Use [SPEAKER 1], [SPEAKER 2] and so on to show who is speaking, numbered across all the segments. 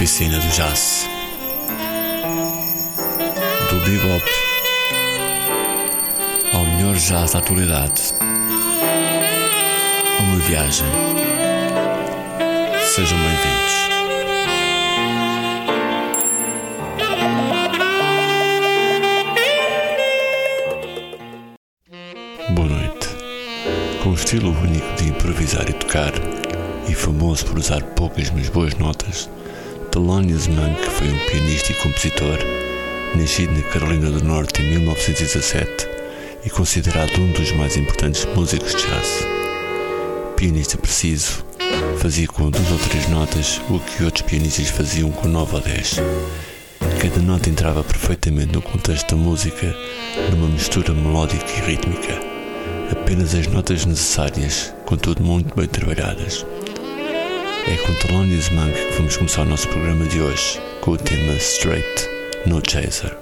[SPEAKER 1] oficina do jazz. Do bebop ao melhor jazz da atualidade. Uma viagem. Sejam bem-vindos. Boa noite. Com o estilo único de improvisar e tocar, e famoso por usar poucas mas boas notas, Thelonious Monk foi um pianista e compositor, nascido na Carolina do Norte em 1917 e considerado um dos mais importantes músicos de jazz. Pianista preciso, fazia com duas ou três notas o que outros pianistas faziam com nove ou dez. Cada nota entrava perfeitamente no contexto da música, numa mistura melódica e rítmica. Apenas as notas necessárias, contudo muito bem trabalhadas. É com Thelonious Monk que vamos começar o nosso programa de hoje, com o tema Straight, No Chaser.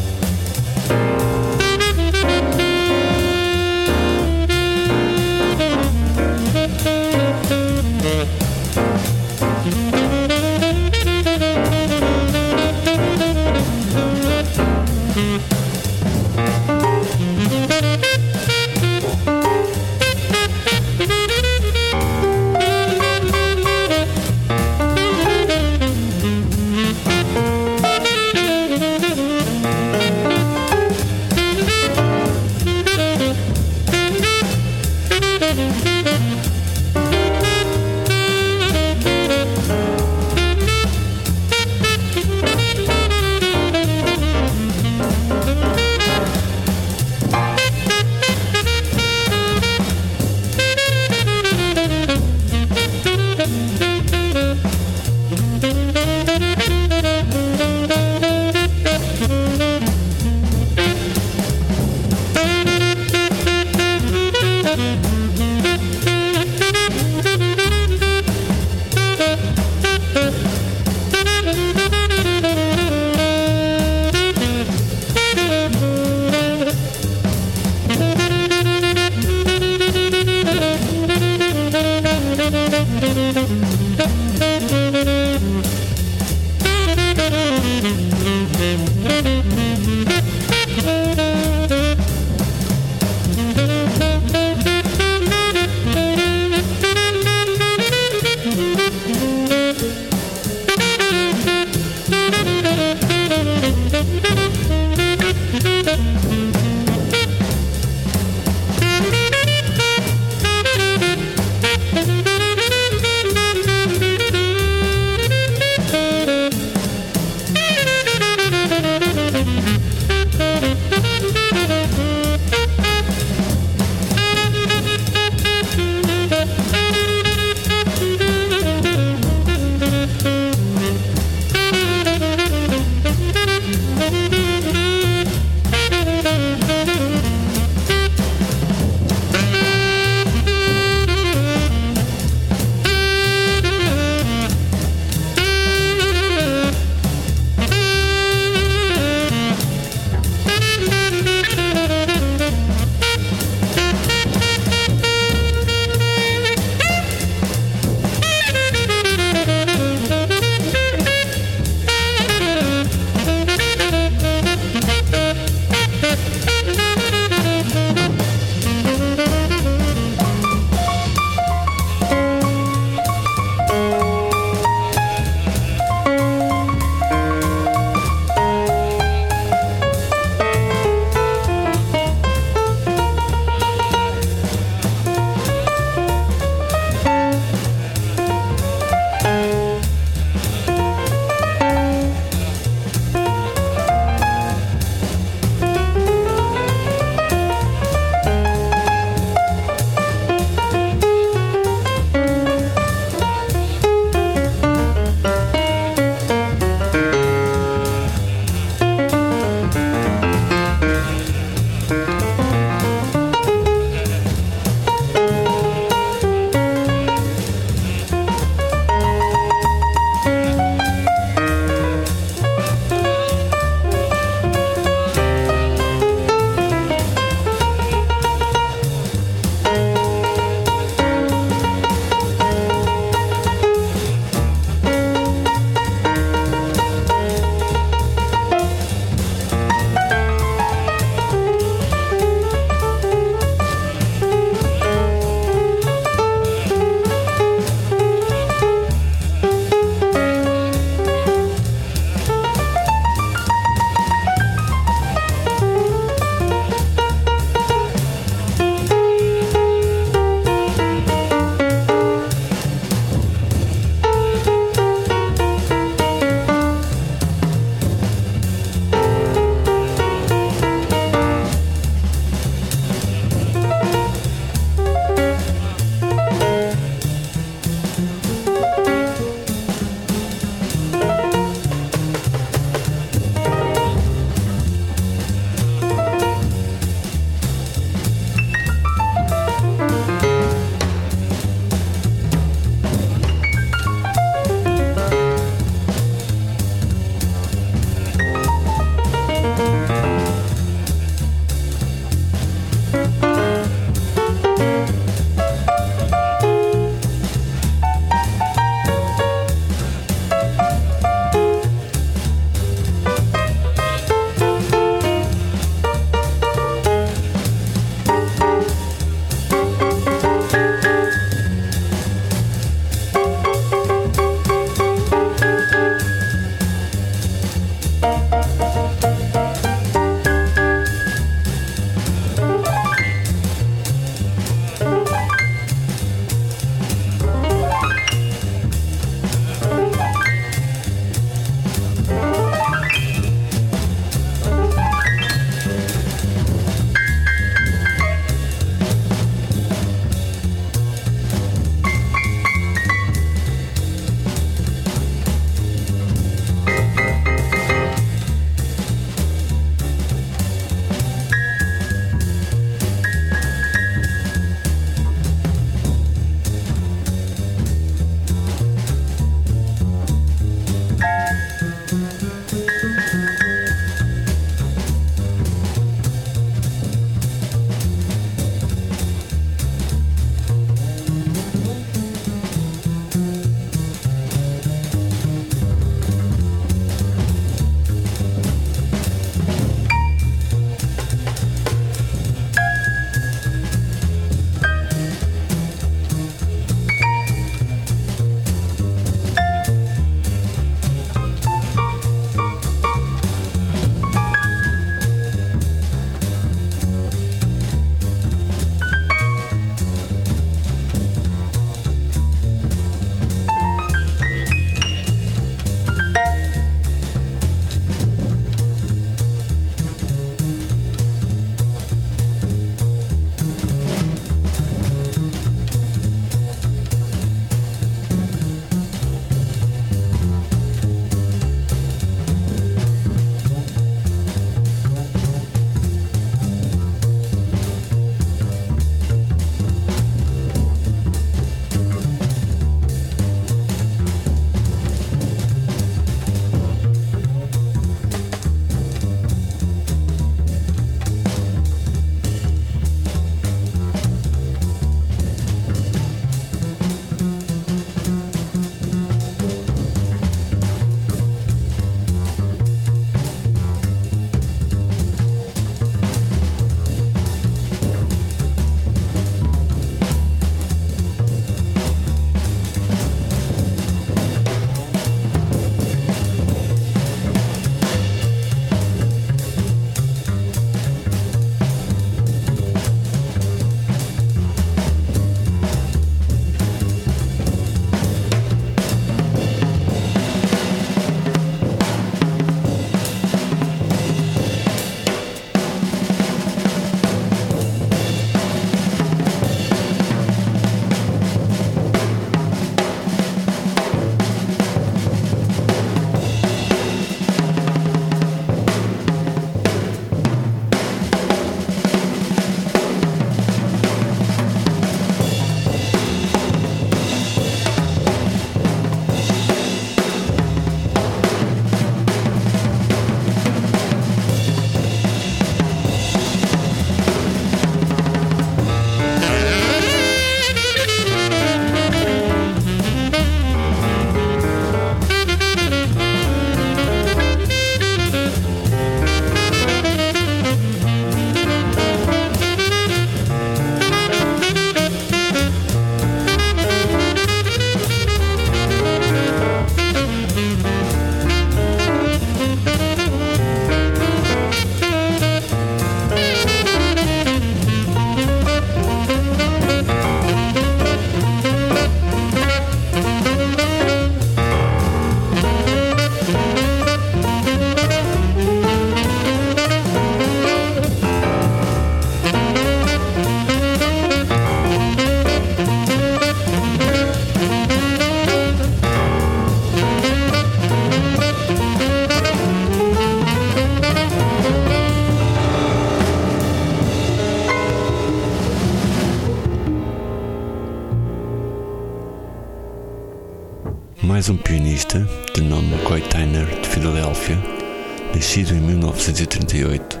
[SPEAKER 1] 1938,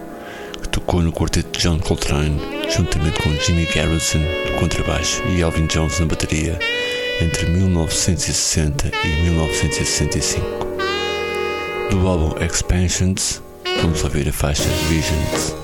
[SPEAKER 1] que tocou no quarteto de John Coltrane, juntamente com Jimmy Garrison no contrabaixo e Elvin Jones na bateria, entre 1960 e 1965. Do álbum Expansions, vamos ouvir a faixa Visions.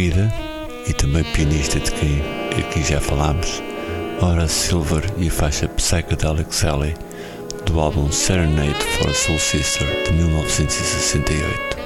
[SPEAKER 1] seguida, e também pianista de quem aqui já falámos, Horace Silver e a faixa Psychedelic Sally do álbum Serenade for a Soul Sister de 1968.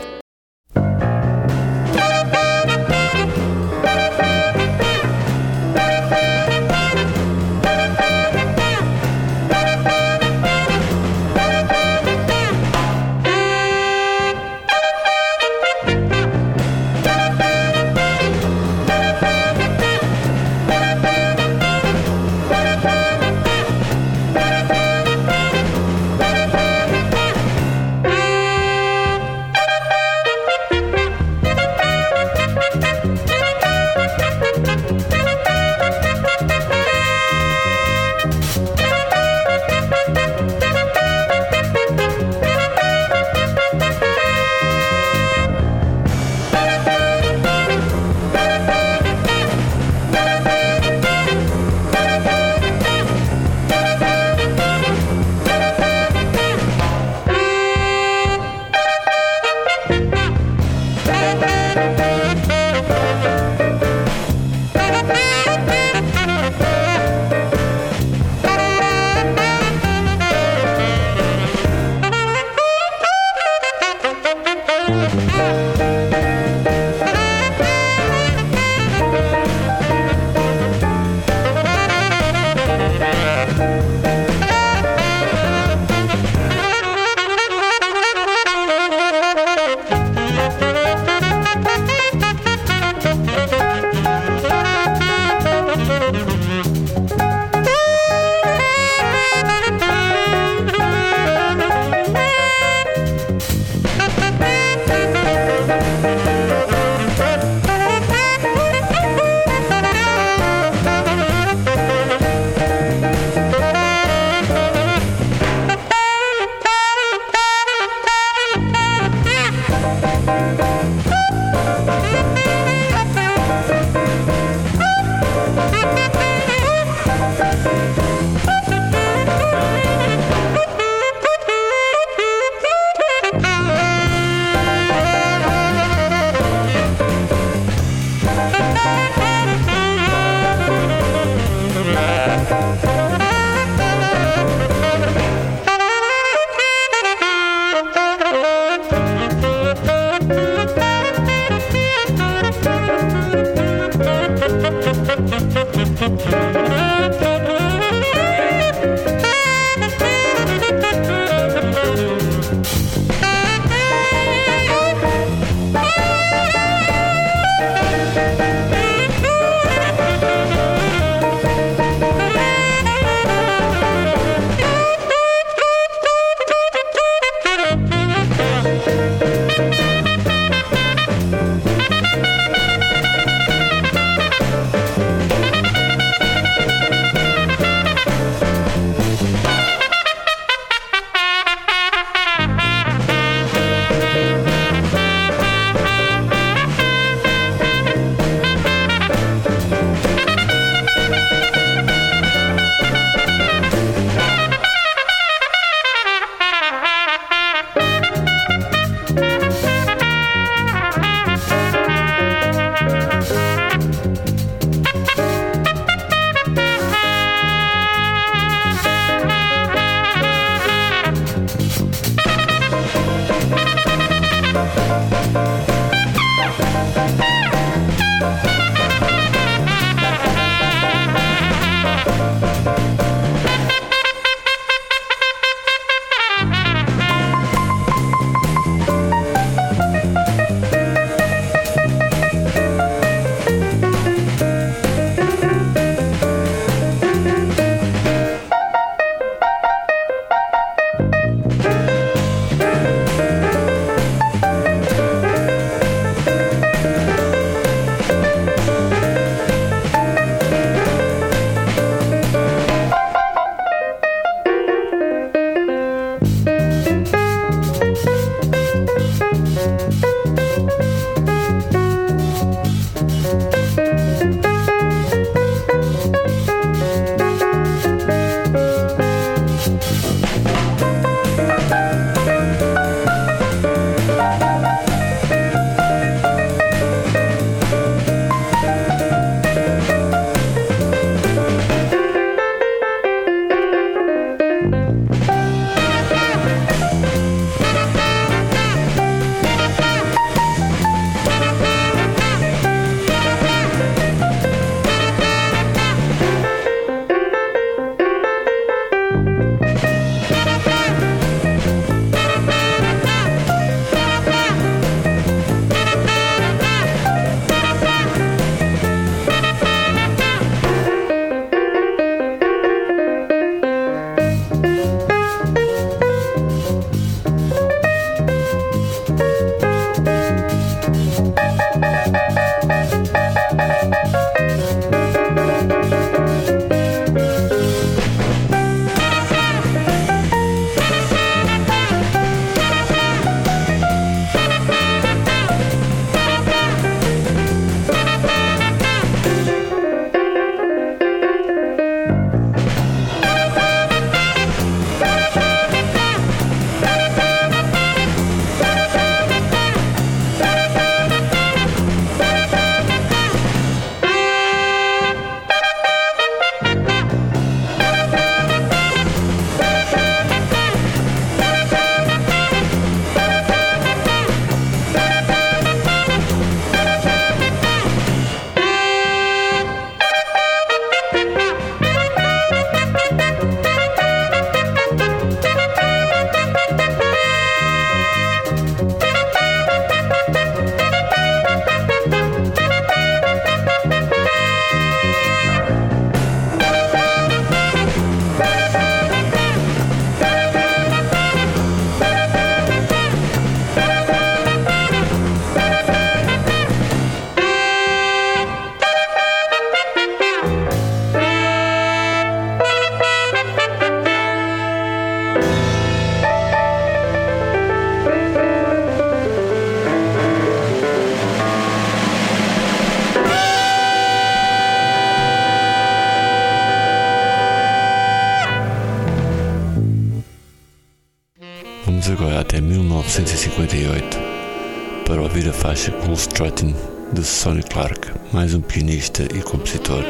[SPEAKER 1] Cool Strutting de Sonny Clark, mais um pianista e compositor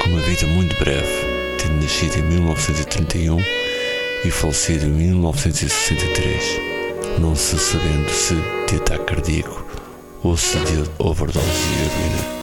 [SPEAKER 1] com uma vida muito breve, tendo nascido em 1931 e falecido em 1963, não se sabendo se de ataque cardíaco ou se de overdose de heroína.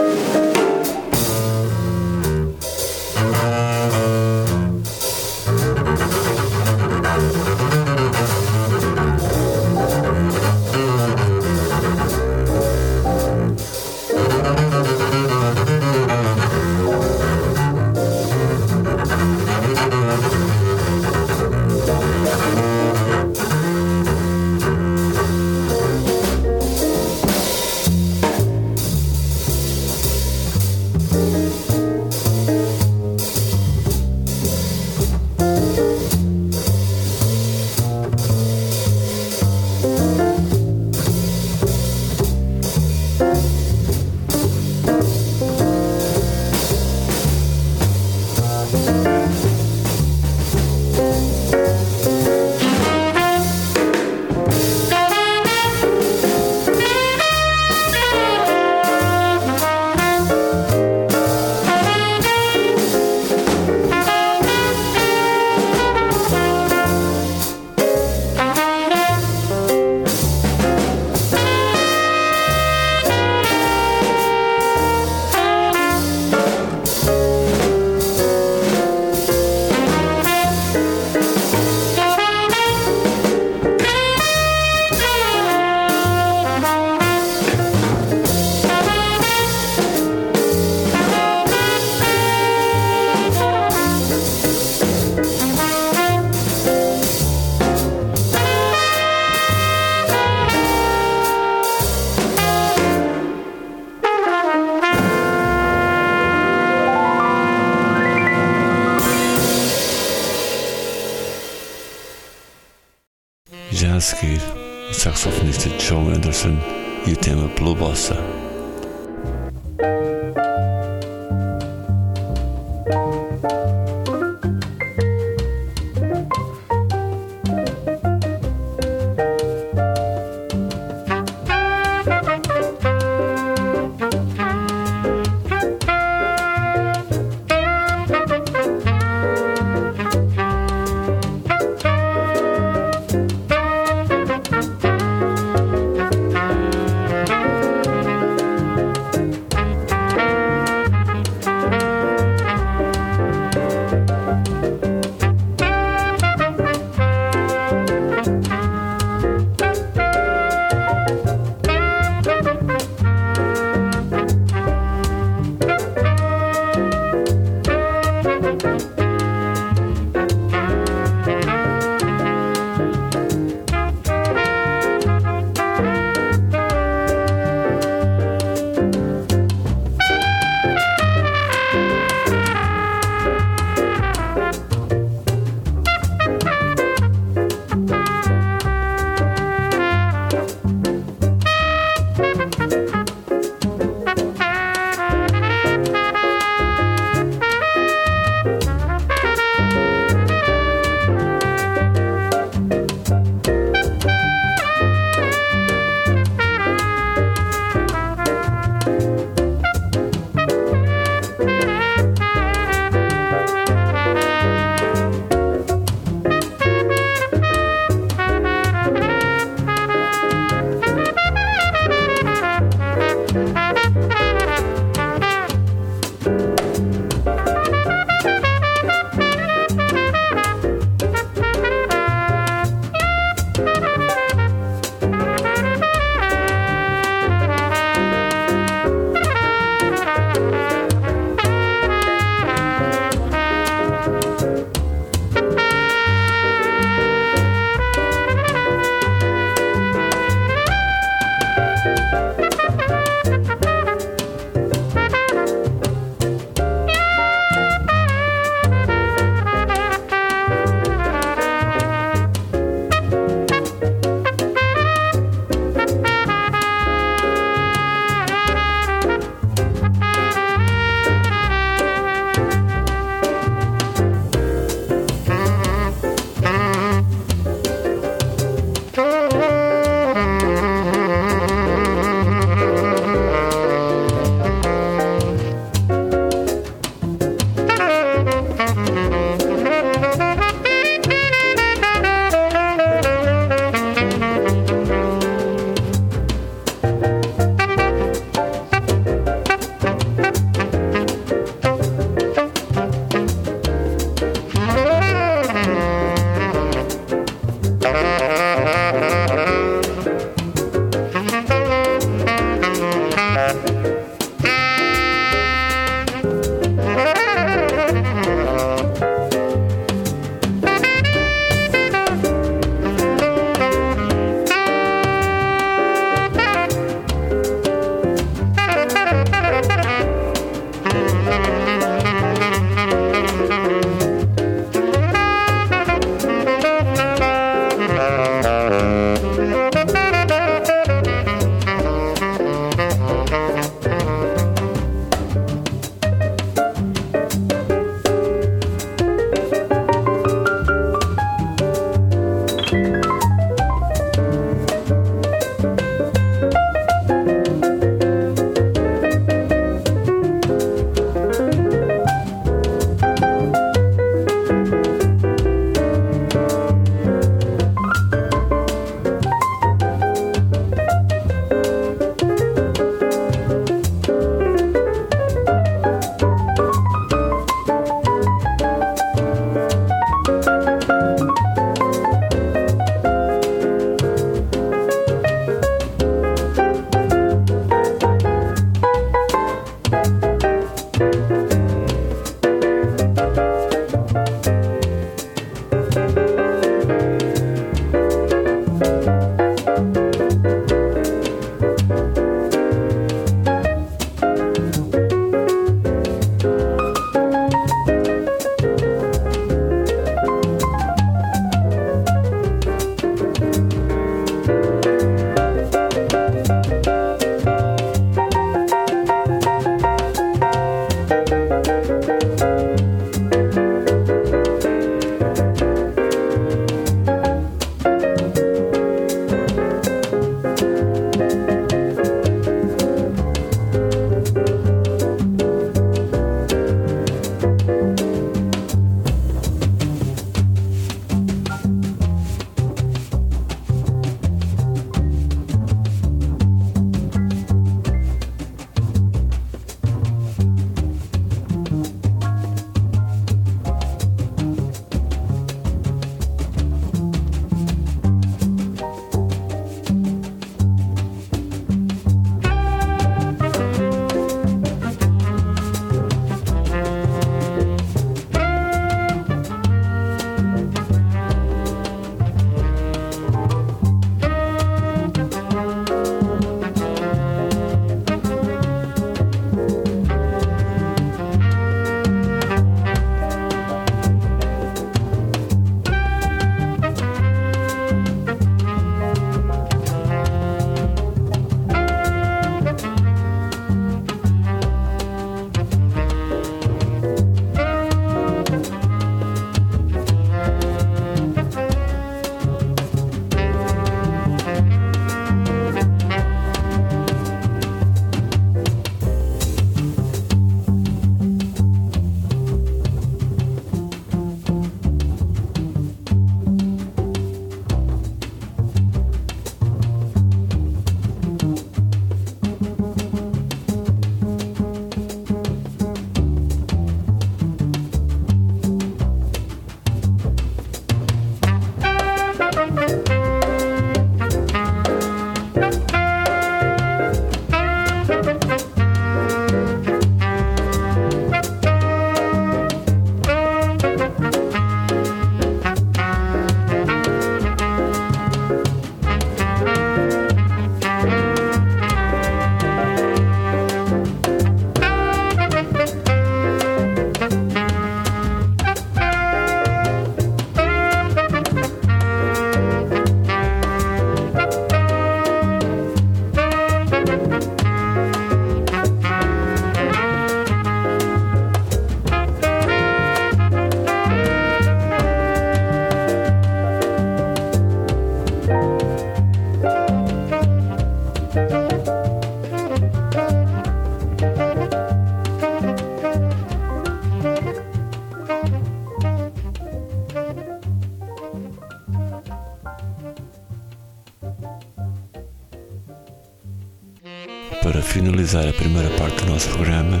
[SPEAKER 1] Do nosso programa,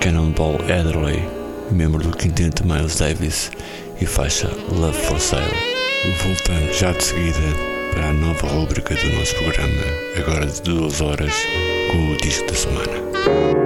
[SPEAKER 1] Cannonball Adderley, membro do quinteto Miles Davis e faixa Love for Sale. Voltamos já de seguida para a nova rúbrica do nosso programa, agora de duas horas, com o disco da semana.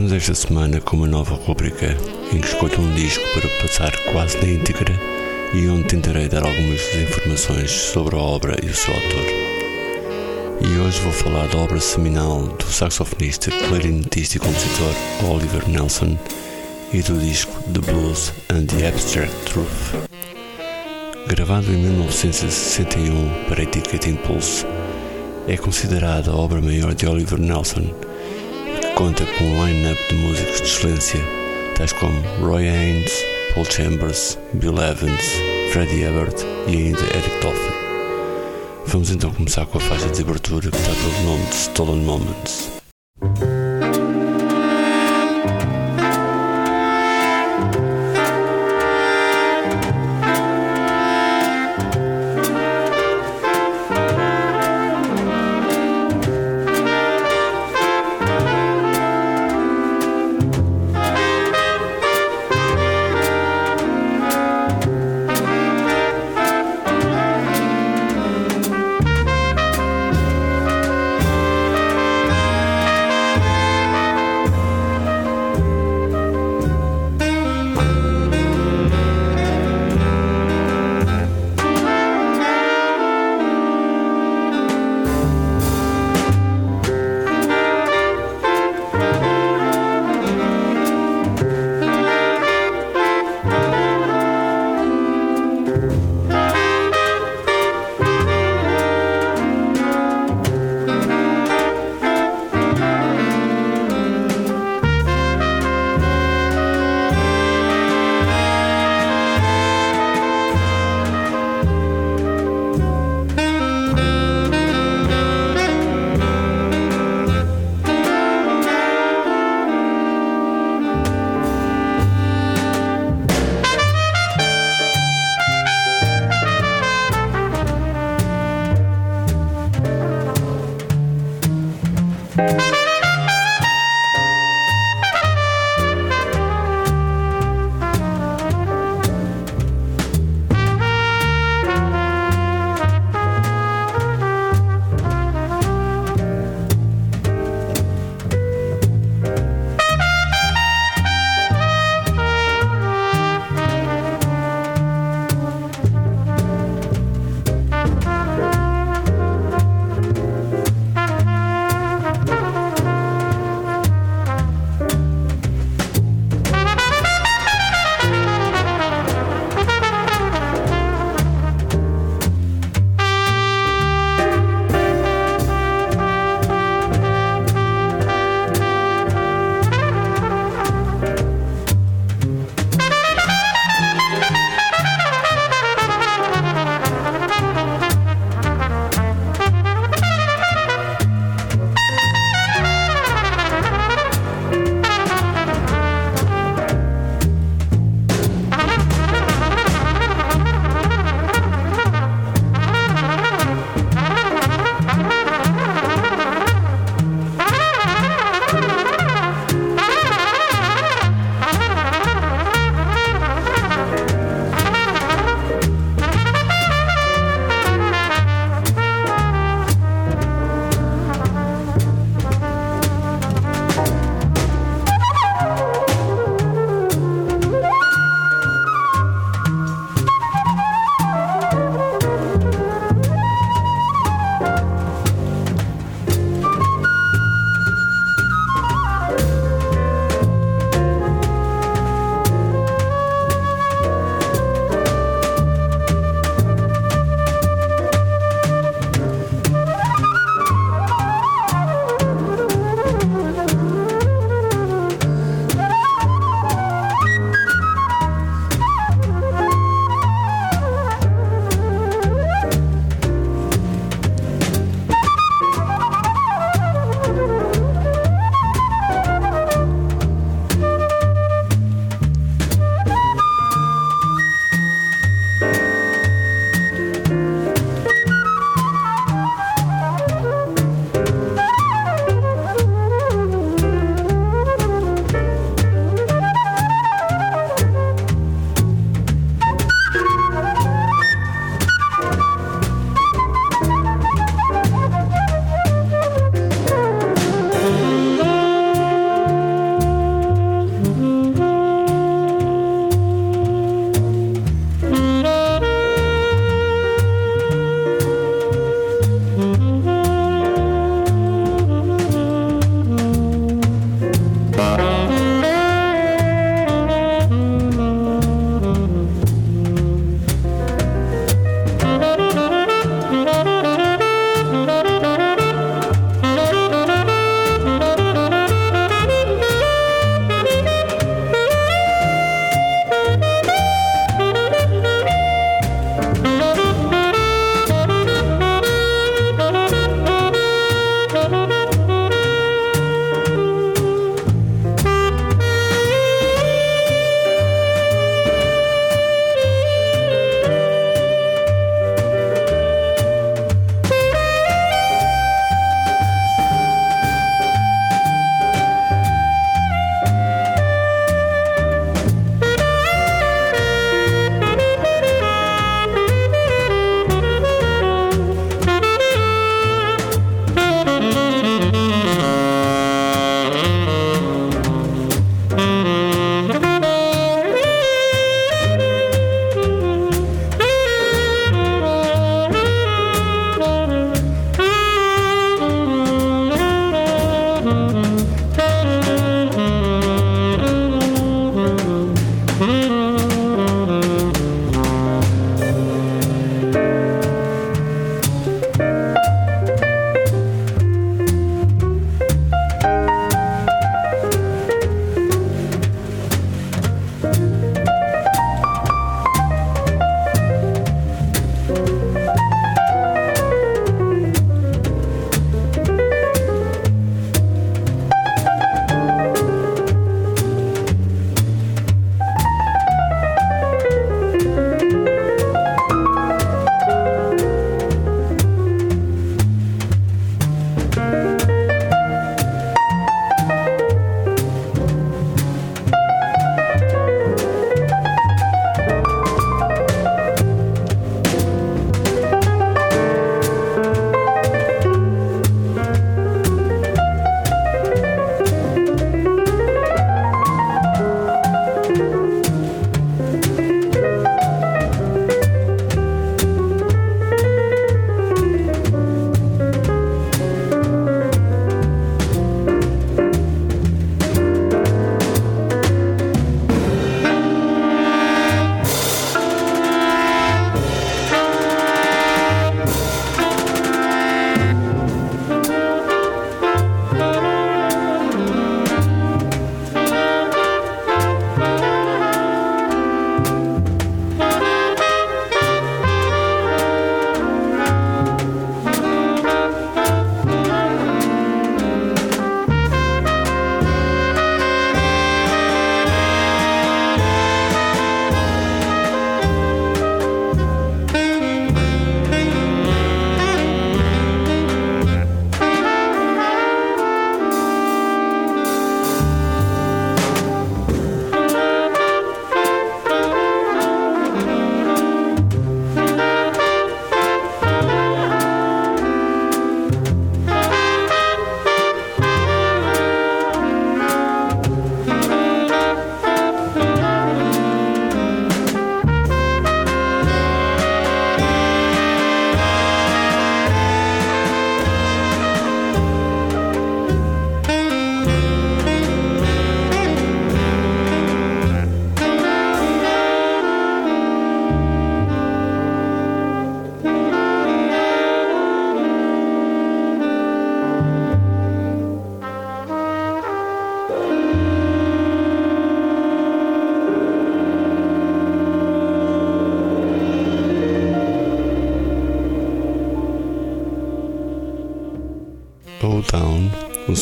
[SPEAKER 1] Começamos esta semana com uma nova rubrica em que escolho um disco para passar quase na íntegra e onde tentarei dar algumas informações sobre a obra e o seu autor. E hoje vou falar da obra seminal do saxofonista, clarinetista e compositor Oliver Nelson e do disco The Blues and the Abstract Truth. Gravado em 1961 para a etiqueta Impulse, é considerada a obra maior de Oliver Nelson, conta com um line-up de músicos de excelência, tais como Roy Haynes, Paul Chambers, Bill Evans, Freddie Hubbard e ainda Eric Dolphy. Vamos então começar com a faixa de abertura que está pelo nome de Stolen Moments.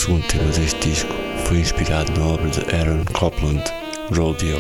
[SPEAKER 1] Segundo tema deste disco, foi inspirado na obra de Aaron Copland, Rodeo.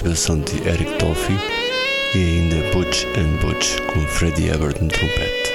[SPEAKER 1] Participação de Eric Dolphy, e ainda Butch and Butch com Freddie Hubbard no trompete.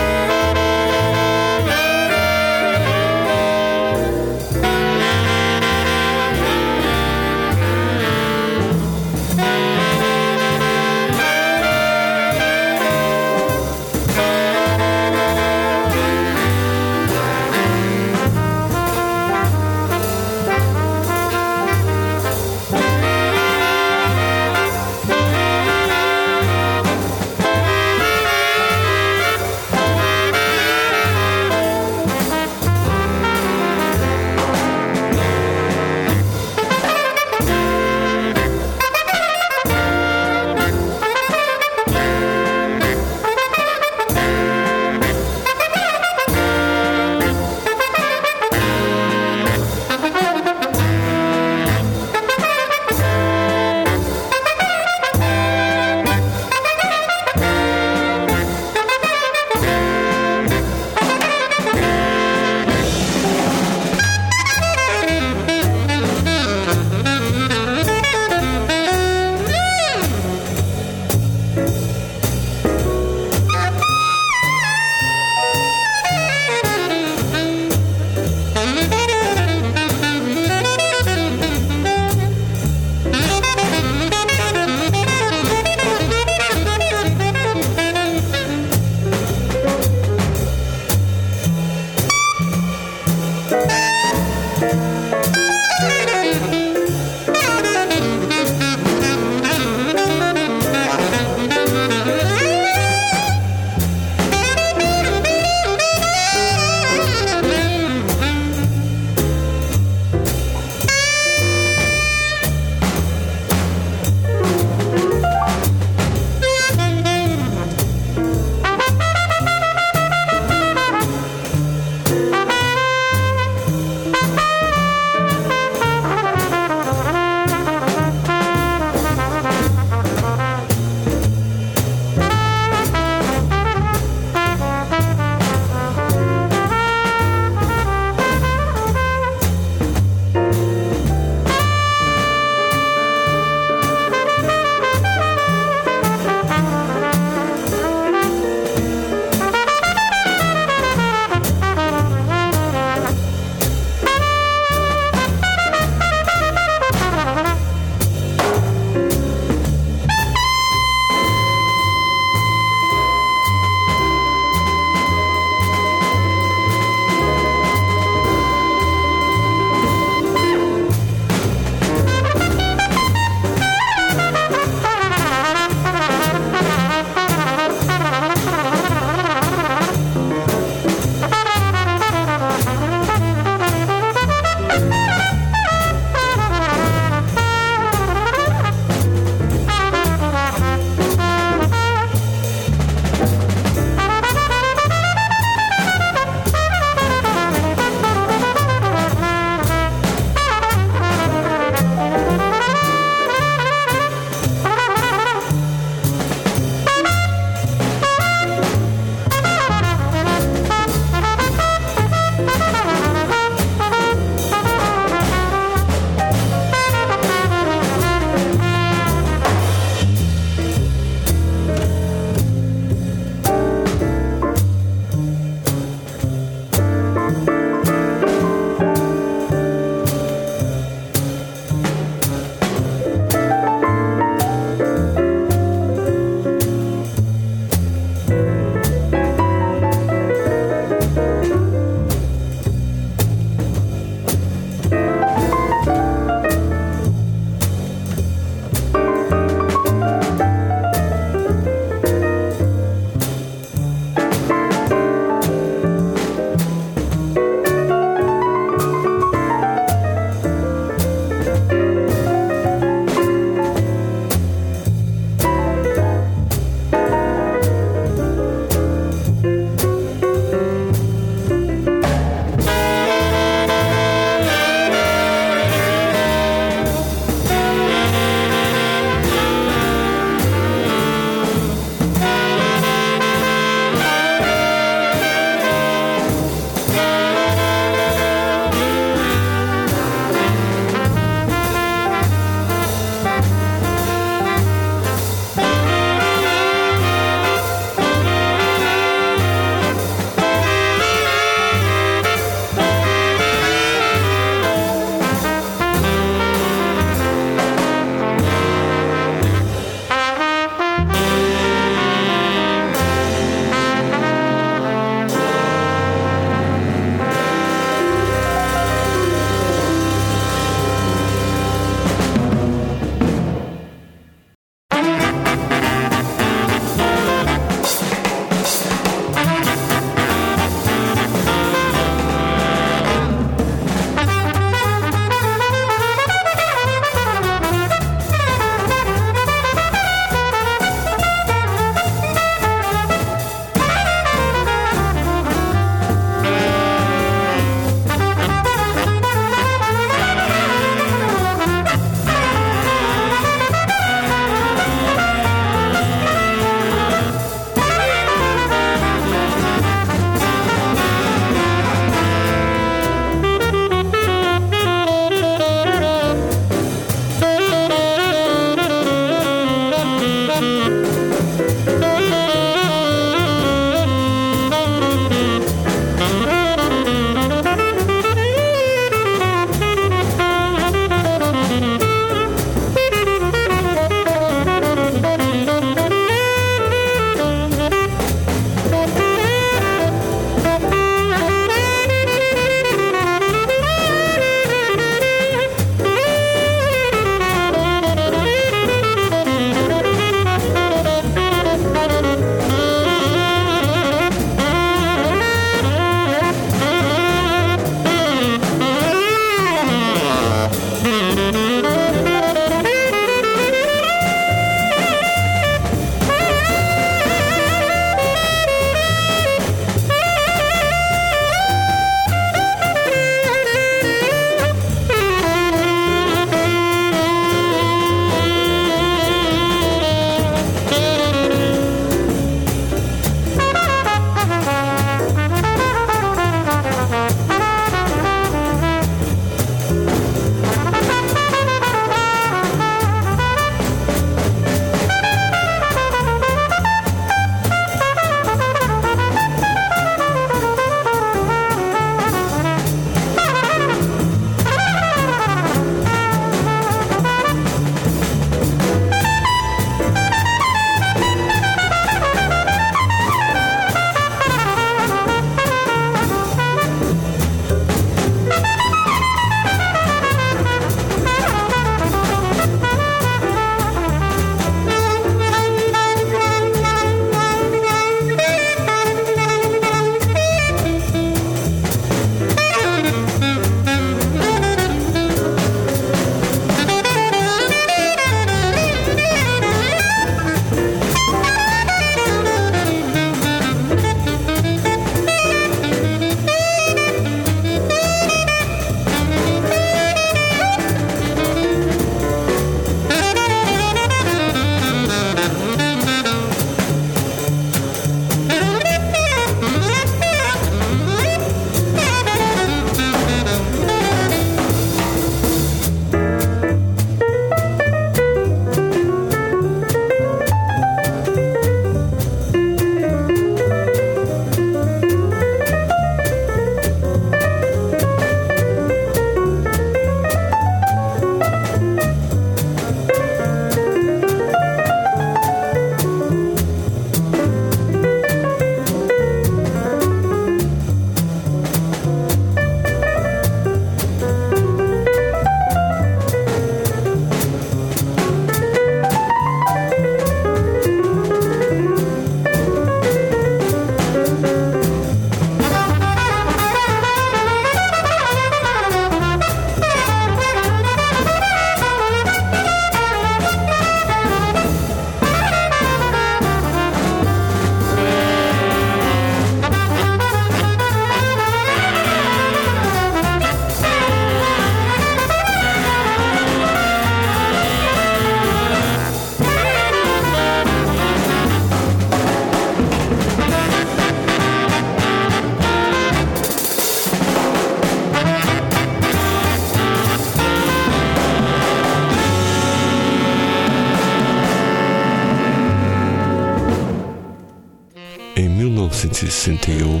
[SPEAKER 1] 1961,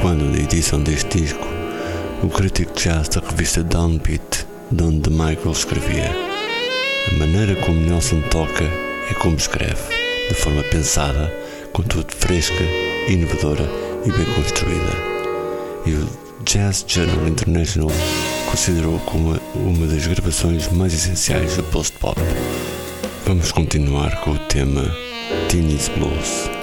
[SPEAKER 1] quando da edição deste disco, o crítico de jazz da revista Downbeat, Don DeMichael, escrevia: A maneira como Nelson toca é como escreve, de forma pensada, contudo fresca, inovadora e bem construída. E o Jazz Journal International considerou como uma das gravações mais essenciais do post-pop. Vamos continuar com o tema Teenage Blues.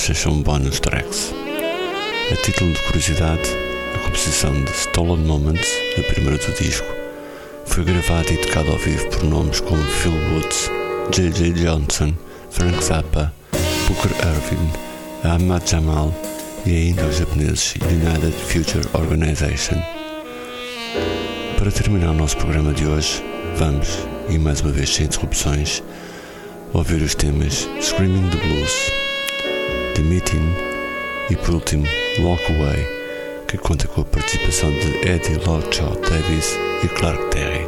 [SPEAKER 1] Faixas são bonus tracks. A título de curiosidade, a composição de Stolen Moments, a primeira do disco, foi gravada e tocada ao vivo por nomes como Phil Woods, J.J. Johnson, Frank Zappa, Booker Irving, Ahmad Jamal e ainda os japoneses United Future Organization. Para terminar o nosso programa de hoje, vamos, e mais uma vez sem interrupções, ouvir os temas Screaming the Blues, The Meeting e por último Walk Away, que conta com a participação de Eddie Lockjaw Davis e Clark Terry.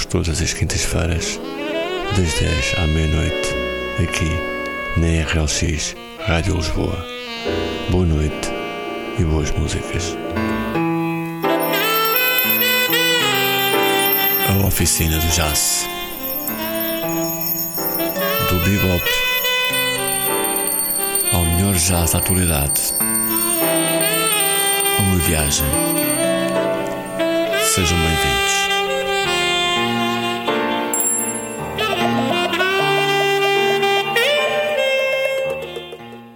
[SPEAKER 1] Convosco todas as quintas-feiras, das 10 à meia-noite, aqui na RLX Rádio Lisboa. Boa noite e boas músicas. A Oficina do Jazz Do bebop ao melhor jazz da atualidade. Uma viagem. Sejam bem-vindos.